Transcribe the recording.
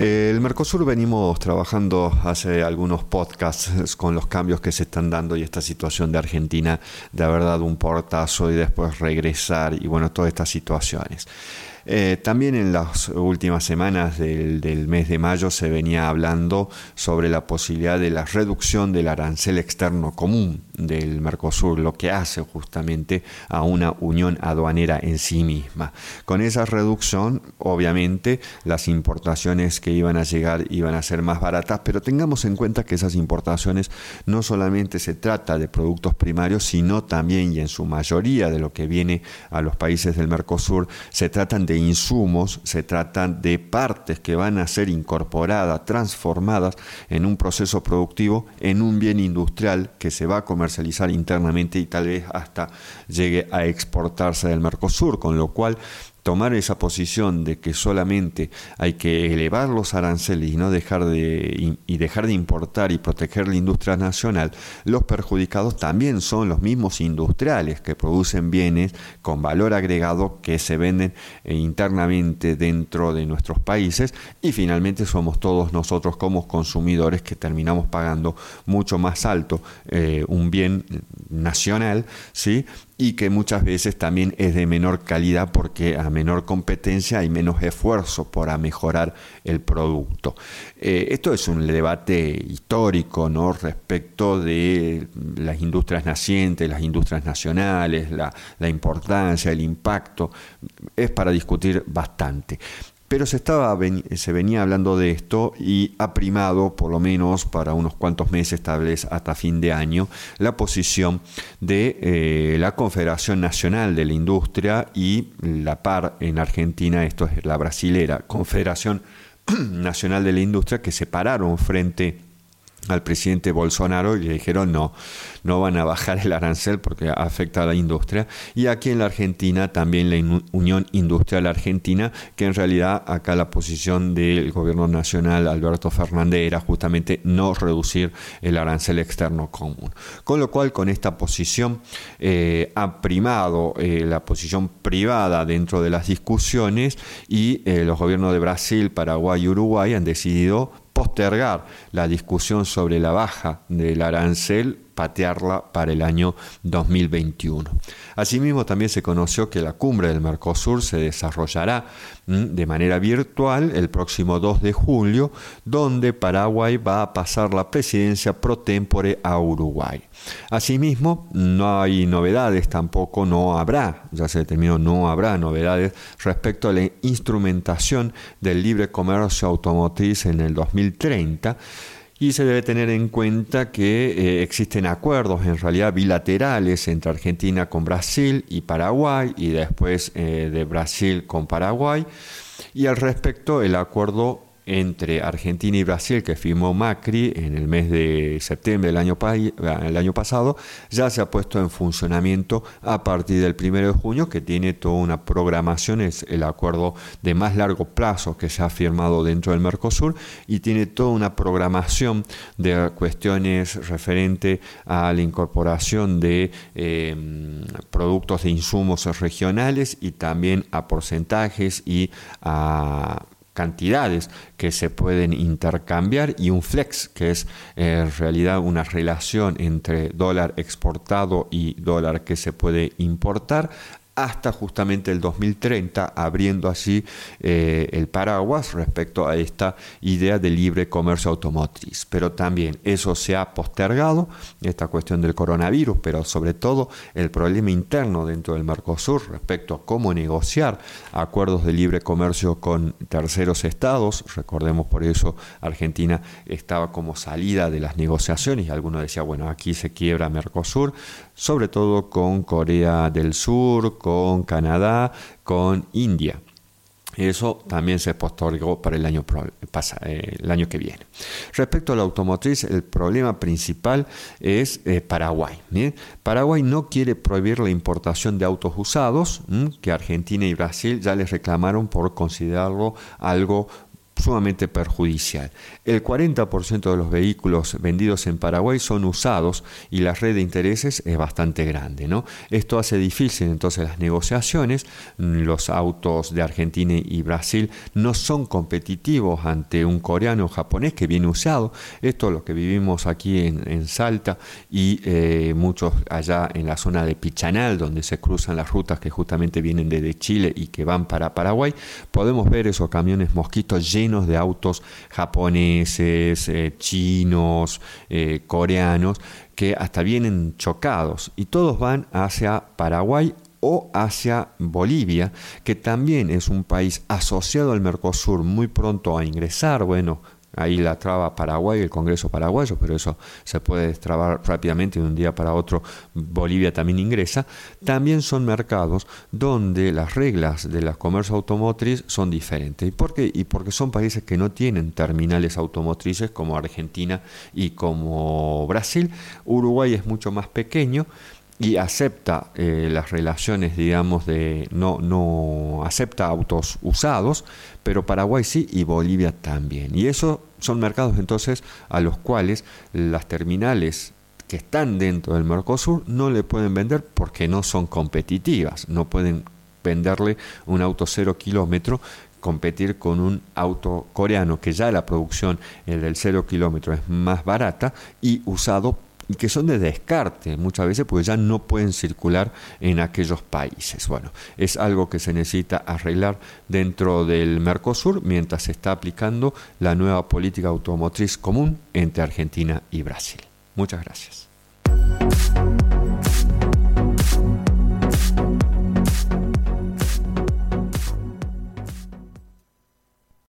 El Mercosur venimos trabajando hace algunos podcasts con los cambios que se están dando y esta situación de Argentina de haber dado un portazo y después regresar y bueno, todas estas situaciones. Eh, también en las últimas semanas del, mes de mayo se venía hablando sobre la posibilidad de la reducción del arancel externo común del Mercosur, lo que hace justamente a una unión aduanera en sí misma. Con esa reducción, obviamente, las importaciones que iban a llegar iban a ser más baratas, pero tengamos en cuenta que esas importaciones no solamente se trata de productos primarios, sino también y en su mayoría de lo que viene a los países del Mercosur, se tratan de insumos, se tratan de partes que van a ser incorporadas, transformadas en un proceso productivo, en un bien industrial que se va a comercializar internamente y tal vez hasta llegue a exportarse del Mercosur, con lo cual tomar esa posición de que solamente hay que elevar los aranceles y no dejar de y dejar de importar y proteger la industria nacional, los perjudicados también son los mismos industriales que producen bienes con valor agregado que se venden eh, internamente dentro de nuestros países y finalmente somos todos nosotros como consumidores que terminamos pagando mucho más alto eh, un bien nacional, ¿sí? Y que muchas veces también es de menor calidad porque a menor competencia hay menos esfuerzo para mejorar el producto. Eh, esto es un debate histórico ¿no? respecto de las industrias nacientes, las industrias nacionales, la, la importancia, el impacto, es para discutir bastante pero se, estaba, se venía hablando de esto y ha primado, por lo menos para unos cuantos meses, tal vez hasta fin de año, la posición de eh, la Confederación Nacional de la Industria y la PAR en Argentina, esto es la brasilera, Confederación Nacional de la Industria, que se pararon frente al presidente Bolsonaro y le dijeron no, no van a bajar el arancel porque afecta a la industria. Y aquí en la Argentina también la Unión Industrial Argentina, que en realidad acá la posición del gobierno nacional Alberto Fernández era justamente no reducir el arancel externo común. Con lo cual con esta posición eh, ha primado eh, la posición privada dentro de las discusiones y eh, los gobiernos de Brasil, Paraguay y Uruguay han decidido postergar la discusión sobre la baja del arancel, patearla para el año 2021. Asimismo, también se conoció que la cumbre del Mercosur se desarrollará de manera virtual el próximo 2 de julio, donde Paraguay va a pasar la presidencia pro tempore a Uruguay. Asimismo, no hay novedades, tampoco no habrá, ya se determinó, no habrá novedades respecto a la instrumentación del libre comercio automotriz en el 2030 y se debe tener en cuenta que eh, existen acuerdos en realidad bilaterales entre Argentina con Brasil y Paraguay y después eh, de Brasil con Paraguay. Y al respecto el acuerdo entre Argentina y Brasil que firmó Macri en el mes de septiembre del año, el año pasado, ya se ha puesto en funcionamiento a partir del 1 de junio, que tiene toda una programación, es el acuerdo de más largo plazo que se ha firmado dentro del Mercosur y tiene toda una programación de cuestiones referente a la incorporación de em, productos de insumos regionales y también a porcentajes y a cantidades que se pueden intercambiar y un flex, que es eh, en realidad una relación entre dólar exportado y dólar que se puede importar, hasta justamente el 2030, abriendo así eh, el paraguas respecto a esta idea de libre comercio automotriz. Pero también eso se ha postergado, esta cuestión del coronavirus, pero sobre todo el problema interno dentro del Mercosur respecto a cómo negociar acuerdos de libre comercio con terceros estados. Recordemos por eso Argentina estaba como salida de las negociaciones y algunos decía, bueno, aquí se quiebra Mercosur, sobre todo con Corea del Sur, con Canadá, con India. Eso también se postergó para el año, eh, el año que viene. Respecto a la automotriz, el problema principal es eh, Paraguay. Paraguay no quiere prohibir la importación de autos usados, que Argentina y Brasil ya les reclamaron por considerarlo algo sumamente perjudicial. El 40% de los vehículos vendidos en Paraguay son usados y la red de intereses es bastante grande. ¿no? Esto hace difícil entonces las negociaciones. Los autos de Argentina y Brasil no son competitivos ante un coreano o japonés que viene usado. Esto es lo que vivimos aquí en, Salta y eh, muchos allá en la zona de Pichanal, donde se cruzan las rutas que justamente vienen desde Chile y que van para Paraguay. Podemos ver esos camiones mosquitos llenos de autos japoneses, eh, chinos, eh, coreanos, que hasta vienen chocados. Y todos van hacia Paraguay o hacia Bolivia, que también es un país asociado al Mercosur. Muy pronto a ingresar, bueno, Ahí la traba Paraguay, el Congreso paraguayo, pero eso se puede destrabar rápidamente de un día para otro. Bolivia también ingresa. También son mercados donde las reglas de la comercio automotriz son diferentes. ¿Y por qué? Y porque son países que no tienen terminales automotrices como Argentina y como Brasil. Uruguay es mucho más pequeño y acepta eh, las relaciones, digamos, de no, no acepta autos usados, pero Paraguay sí y Bolivia también. Y eso son mercados entonces a los cuales las terminales que están dentro del Mercosur no le pueden vender porque no son competitivas, no pueden venderle un auto cero kilómetro competir con un auto coreano que ya la producción el del cero kilómetro es más barata y usado y que son de descarte muchas veces porque ya no pueden circular en aquellos países. Bueno, es algo que se necesita arreglar dentro del Mercosur mientras se está aplicando la nueva política automotriz común entre Argentina y Brasil. Muchas gracias.